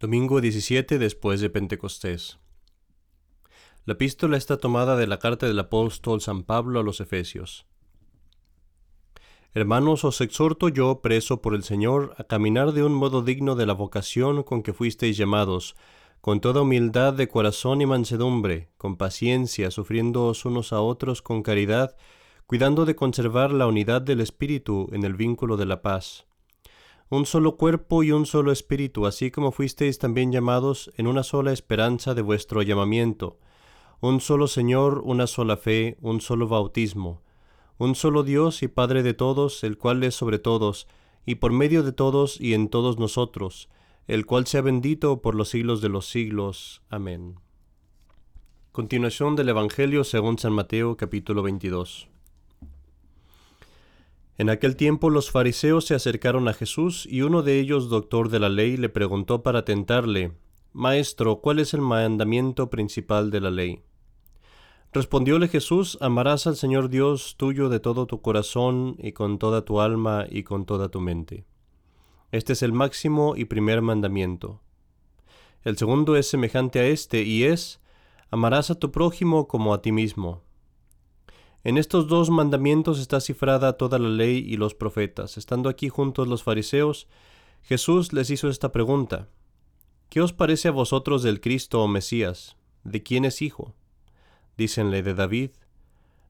Domingo 17 después de Pentecostés. La epístola está tomada de la carta del apóstol San Pablo a los Efesios. Hermanos, os exhorto yo, preso por el Señor, a caminar de un modo digno de la vocación con que fuisteis llamados, con toda humildad de corazón y mansedumbre, con paciencia, sufriéndoos unos a otros con caridad, cuidando de conservar la unidad del Espíritu en el vínculo de la paz un solo cuerpo y un solo espíritu, así como fuisteis también llamados en una sola esperanza de vuestro llamamiento, un solo Señor, una sola fe, un solo bautismo, un solo Dios y Padre de todos, el cual es sobre todos, y por medio de todos y en todos nosotros, el cual sea bendito por los siglos de los siglos. Amén. Continuación del Evangelio según San Mateo capítulo 22. En aquel tiempo los fariseos se acercaron a Jesús y uno de ellos, doctor de la ley, le preguntó para tentarle, Maestro, ¿cuál es el mandamiento principal de la ley? Respondióle Jesús, Amarás al Señor Dios tuyo de todo tu corazón y con toda tu alma y con toda tu mente. Este es el máximo y primer mandamiento. El segundo es semejante a este y es, Amarás a tu prójimo como a ti mismo. En estos dos mandamientos está cifrada toda la ley y los profetas. Estando aquí juntos los fariseos, Jesús les hizo esta pregunta. ¿Qué os parece a vosotros del Cristo o Mesías? ¿De quién es hijo? Dícenle de David.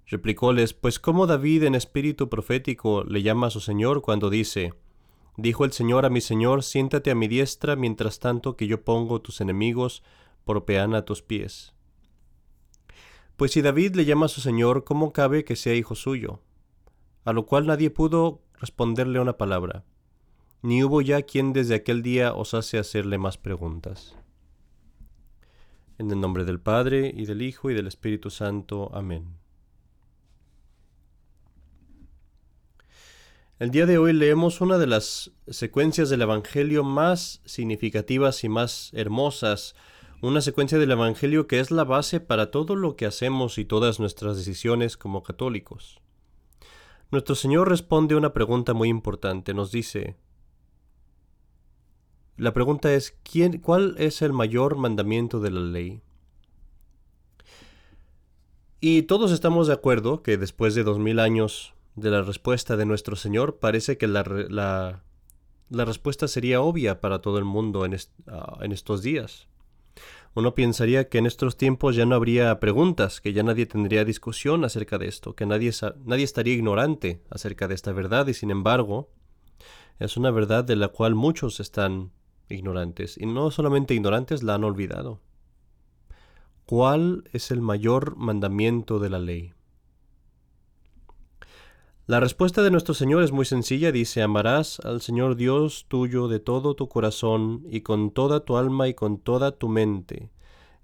Replicóles, pues cómo David en espíritu profético le llama a su Señor cuando dice, Dijo el Señor a mi Señor, siéntate a mi diestra mientras tanto que yo pongo tus enemigos por peana a tus pies. Pues si David le llama a su señor, ¿cómo cabe que sea hijo suyo? A lo cual nadie pudo responderle una palabra, ni hubo ya quien desde aquel día osase hacerle más preguntas. En el nombre del Padre, y del Hijo, y del Espíritu Santo. Amén. El día de hoy leemos una de las secuencias del Evangelio más significativas y más hermosas una secuencia del Evangelio que es la base para todo lo que hacemos y todas nuestras decisiones como católicos. Nuestro Señor responde una pregunta muy importante. Nos dice, la pregunta es, ¿quién, ¿cuál es el mayor mandamiento de la ley? Y todos estamos de acuerdo que después de dos mil años de la respuesta de nuestro Señor, parece que la, la, la respuesta sería obvia para todo el mundo en, ah, en estos días. Uno pensaría que en estos tiempos ya no habría preguntas, que ya nadie tendría discusión acerca de esto, que nadie, nadie estaría ignorante acerca de esta verdad y sin embargo es una verdad de la cual muchos están ignorantes y no solamente ignorantes la han olvidado. ¿Cuál es el mayor mandamiento de la ley? La respuesta de nuestro Señor es muy sencilla, dice, amarás al Señor Dios tuyo de todo tu corazón y con toda tu alma y con toda tu mente.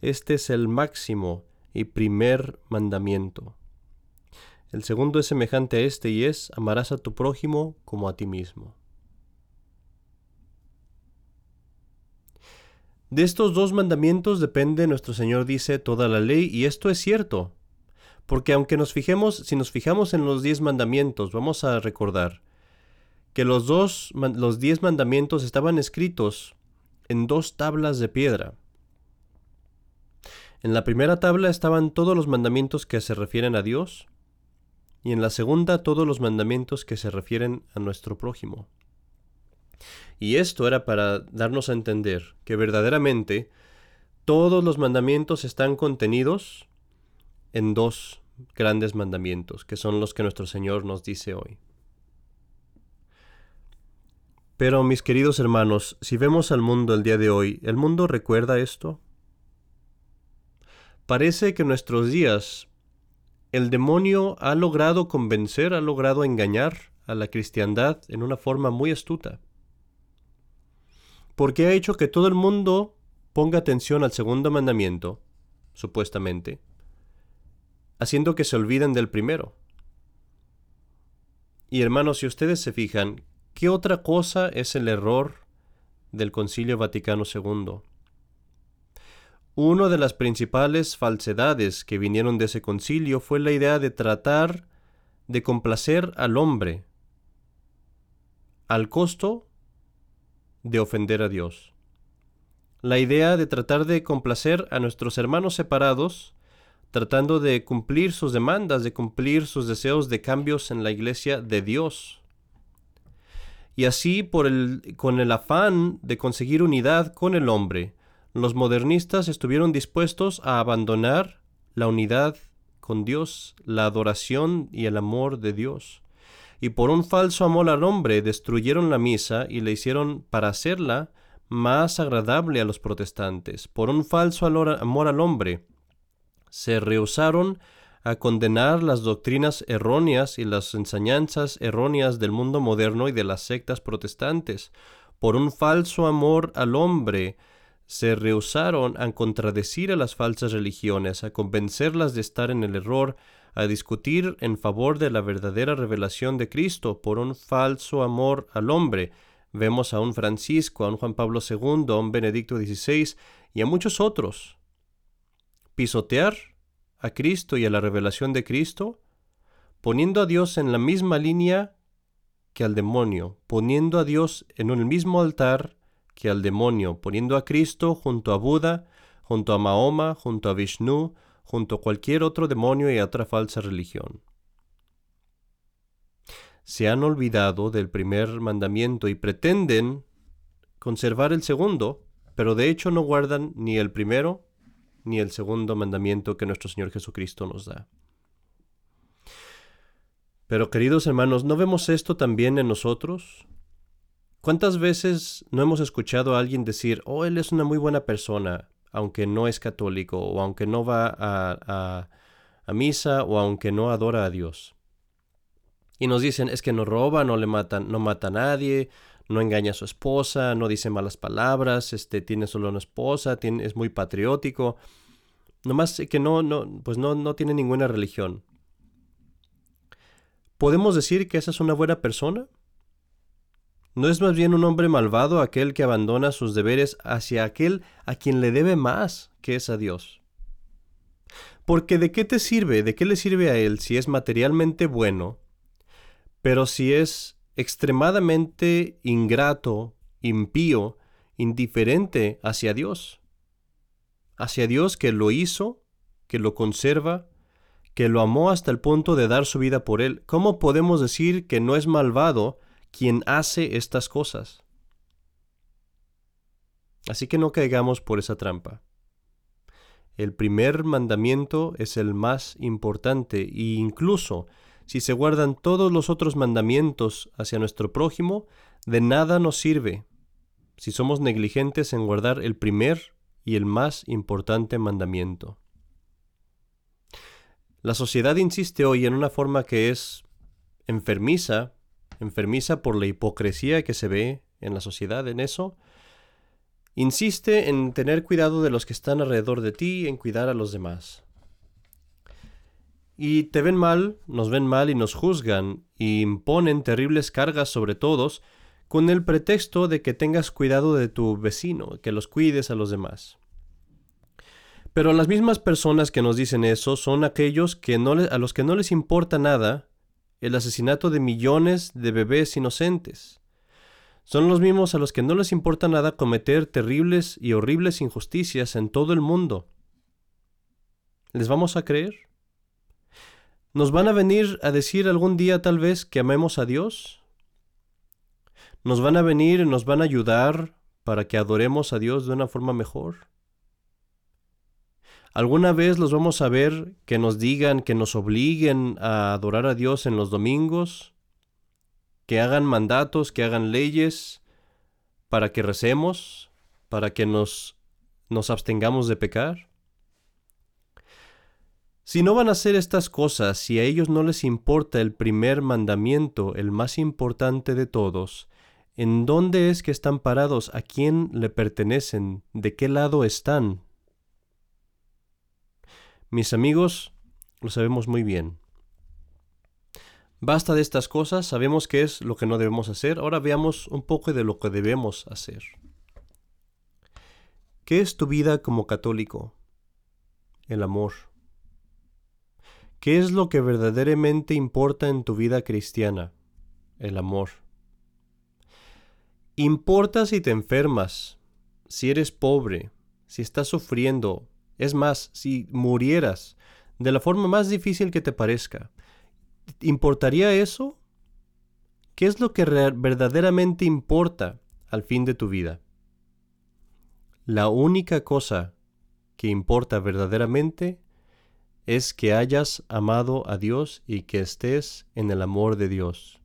Este es el máximo y primer mandamiento. El segundo es semejante a este y es, amarás a tu prójimo como a ti mismo. De estos dos mandamientos depende, nuestro Señor dice, toda la ley, y esto es cierto. Porque aunque nos fijemos, si nos fijamos en los diez mandamientos, vamos a recordar que los dos, los diez mandamientos estaban escritos en dos tablas de piedra. En la primera tabla estaban todos los mandamientos que se refieren a Dios y en la segunda todos los mandamientos que se refieren a nuestro prójimo. Y esto era para darnos a entender que verdaderamente todos los mandamientos están contenidos en dos grandes mandamientos, que son los que nuestro Señor nos dice hoy. Pero, mis queridos hermanos, si vemos al mundo el día de hoy, ¿el mundo recuerda esto? Parece que en nuestros días el demonio ha logrado convencer, ha logrado engañar a la cristiandad en una forma muy astuta. Porque ha hecho que todo el mundo ponga atención al segundo mandamiento, supuestamente, haciendo que se olviden del primero. Y hermanos, si ustedes se fijan, ¿qué otra cosa es el error del Concilio Vaticano II? Una de las principales falsedades que vinieron de ese concilio fue la idea de tratar de complacer al hombre al costo de ofender a Dios. la idea de tratar de complacer a nuestros hermanos separados, tratando de cumplir sus demandas, de cumplir sus deseos de cambios en la iglesia de Dios. Y así, por el, con el afán de conseguir unidad con el hombre, los modernistas estuvieron dispuestos a abandonar la unidad con Dios, la adoración y el amor de Dios. Y por un falso amor al hombre destruyeron la misa y la hicieron para hacerla más agradable a los protestantes. Por un falso amor al hombre se rehusaron a condenar las doctrinas erróneas y las enseñanzas erróneas del mundo moderno y de las sectas protestantes. Por un falso amor al hombre, se rehusaron a contradecir a las falsas religiones, a convencerlas de estar en el error, a discutir en favor de la verdadera revelación de Cristo por un falso amor al hombre. Vemos a un Francisco, a un Juan Pablo II, a un Benedicto XVI y a muchos otros. Pisotear a Cristo y a la revelación de Cristo, poniendo a Dios en la misma línea que al demonio, poniendo a Dios en el mismo altar que al demonio, poniendo a Cristo junto a Buda, junto a Mahoma, junto a Vishnu, junto a cualquier otro demonio y otra falsa religión. Se han olvidado del primer mandamiento y pretenden conservar el segundo, pero de hecho no guardan ni el primero ni el segundo mandamiento que nuestro Señor Jesucristo nos da. Pero queridos hermanos, ¿no vemos esto también en nosotros? ¿Cuántas veces no hemos escuchado a alguien decir, oh, él es una muy buena persona, aunque no es católico, o aunque no va a, a, misa, o aunque no adora a Dios? Y nos dicen, es que no roba, no le matan, no mata a nadie, no engaña a su esposa, no dice malas palabras, este, tiene solo una esposa, es muy patriótico. Nomás que no, no, pues no, no tiene ninguna religión. ¿Podemos decir que esa es una buena persona? ¿No es más bien un hombre malvado aquel que abandona sus deberes hacia aquel a quien le debe más, que es a Dios? Porque ¿de qué te sirve, de qué le sirve a él si es materialmente bueno, pero si es extremadamente ingrato, impío, indiferente hacia Dios. Hacia Dios que lo hizo, que lo conserva, que lo amó hasta el punto de dar su vida por él. ¿Cómo podemos decir que no es malvado quien hace estas cosas? Así que no caigamos por esa trampa. El primer mandamiento es el más importante e incluso si se guardan todos los otros mandamientos hacia nuestro prójimo, de nada nos sirve si somos negligentes en guardar el primer y el más importante mandamiento. La sociedad insiste hoy en una forma que es enfermiza, enfermiza por la hipocresía que se ve en la sociedad en eso, insiste en tener cuidado de los que están alrededor de ti, en cuidar a los demás y te ven mal, nos ven mal y nos juzgan, y imponen terribles cargas sobre todos, con el pretexto de que tengas cuidado de tu vecino, que los cuides a los demás. Pero las mismas personas que nos dicen eso son aquellos que a los que no les importa nada el asesinato de millones de bebés inocentes. Son los mismos a los que no les importa nada cometer terribles y horribles injusticias en todo el mundo. ¿Les vamos a creer? ¿Nos van a venir a decir algún día tal vez que amemos a Dios? ¿Nos van a venir y nos van a ayudar para que adoremos a Dios de una forma mejor? ¿Alguna vez los vamos a ver que nos digan, que nos obliguen a adorar a Dios en los domingos? ¿Que hagan mandatos, que hagan leyes para que recemos, para que nos, nos abstengamos de pecar? Si no van a hacer estas cosas, si a ellos no les importa el primer mandamiento, el más importante de todos, ¿en dónde es que están parados? ¿A quién le pertenecen? ¿De qué lado están? Mis amigos, lo sabemos muy bien. Basta de estas cosas, sabemos qué es lo que no debemos hacer, ahora veamos un poco de lo que debemos hacer. ¿Qué es tu vida como católico? El amor. ¿Qué es lo que verdaderamente importa en tu vida cristiana? El amor. Importa si te enfermas, si eres pobre, si estás sufriendo, es más, si murieras de la forma más difícil que te parezca, ¿importaría eso? ¿Qué es lo que verdaderamente importa al fin de tu vida? La única cosa que importa verdaderamente es que hayas amado a Dios y que estés en el amor de Dios.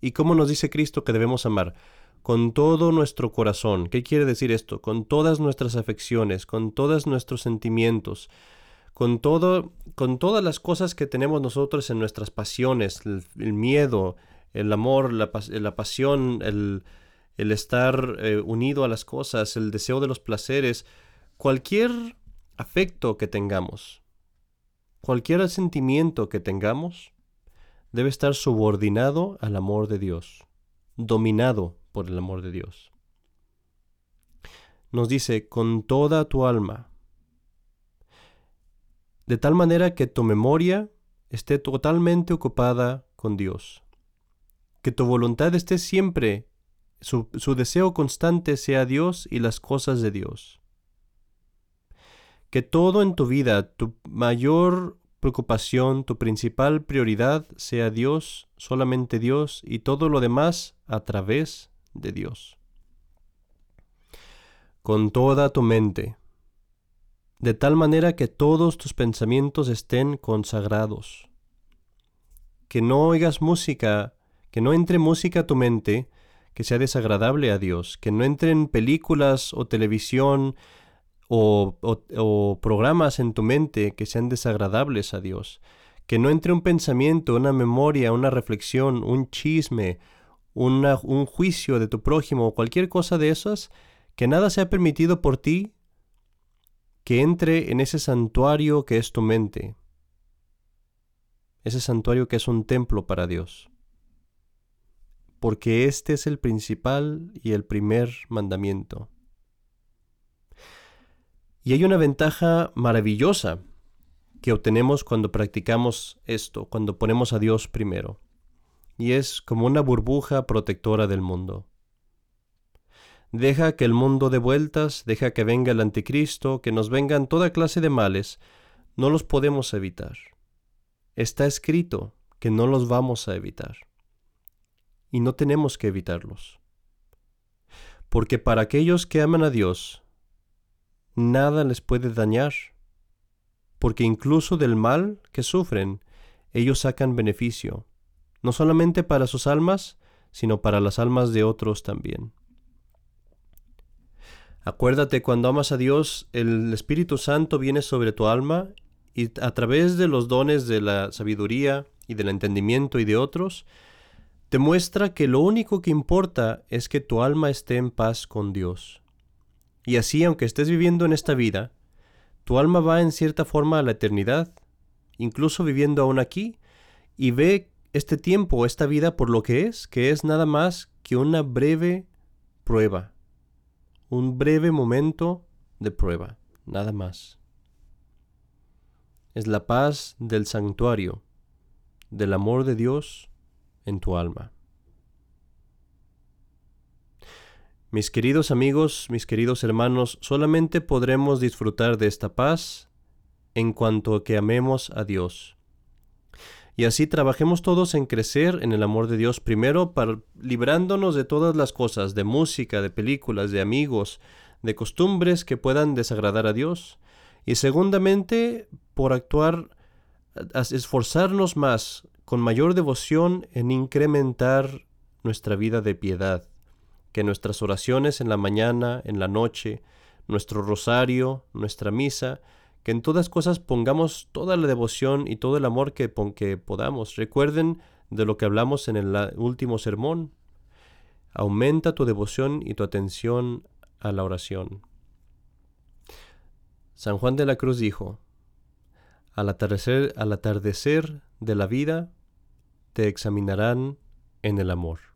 ¿Y cómo nos dice Cristo que debemos amar? Con todo nuestro corazón. ¿Qué quiere decir esto? Con todas nuestras afecciones, con todos nuestros sentimientos, con todo, con todas las cosas que tenemos nosotros en nuestras pasiones, el, miedo, el amor, la, pasión, el, estar eh, unido a las cosas, el deseo de los placeres, cualquier afecto que tengamos, cualquier sentimiento que tengamos, debe estar subordinado al amor de Dios, dominado por el amor de Dios. Nos dice, con toda tu alma, de tal manera que tu memoria esté totalmente ocupada con Dios, que tu voluntad esté siempre, su, su deseo constante sea Dios y las cosas de Dios que todo en tu vida, tu mayor preocupación, tu principal prioridad sea Dios, solamente Dios y todo lo demás a través de Dios. Con toda tu mente, de tal manera que todos tus pensamientos estén consagrados. Que no oigas música, que no entre música a tu mente que sea desagradable a Dios, que no entren películas o televisión o, programas en tu mente que sean desagradables a Dios. Que no entre un pensamiento, una memoria, una reflexión, un chisme, un juicio de tu prójimo o cualquier cosa de esas, que nada sea permitido por ti que entre en ese santuario que es tu mente, ese santuario que es un templo para Dios. Porque este es el principal y el primer mandamiento. Y hay una ventaja maravillosa que obtenemos cuando practicamos esto, cuando ponemos a Dios primero. Y es como una burbuja protectora del mundo. Deja que el mundo dé vueltas, deja que venga el anticristo, que nos vengan toda clase de males, no los podemos evitar. Está escrito que no los vamos a evitar. Y no tenemos que evitarlos. Porque para aquellos que aman a Dios, nada les puede dañar, porque incluso del mal que sufren, ellos sacan beneficio, no solamente para sus almas, sino para las almas de otros también. Acuérdate, cuando amas a Dios, el Espíritu Santo viene sobre tu alma y a través de los dones de la sabiduría y del entendimiento y de otros, te muestra que lo único que importa es que tu alma esté en paz con Dios. Y así, aunque estés viviendo en esta vida, tu alma va en cierta forma a la eternidad, incluso viviendo aún aquí, y ve este tiempo, esta vida por lo que es, que es nada más que una breve prueba, un breve momento de prueba, nada más. Es la paz del santuario, del amor de Dios en tu alma. Mis queridos amigos, mis queridos hermanos, solamente podremos disfrutar de esta paz en cuanto que amemos a Dios. Y así trabajemos todos en crecer en el amor de Dios, primero para, librándonos de todas las cosas, de música, de películas, de amigos, de costumbres que puedan desagradar a Dios. Y segundamente, por actuar, esforzarnos más, con mayor devoción en incrementar nuestra vida de piedad que nuestras oraciones en la mañana, en la noche, nuestro rosario, nuestra misa, que en todas cosas pongamos toda la devoción y todo el amor que, que podamos. Recuerden de lo que hablamos en el último sermón. Aumenta tu devoción y tu atención a la oración. San Juan de la Cruz dijo, al atardecer, al atardecer de la vida, te examinarán en el amor.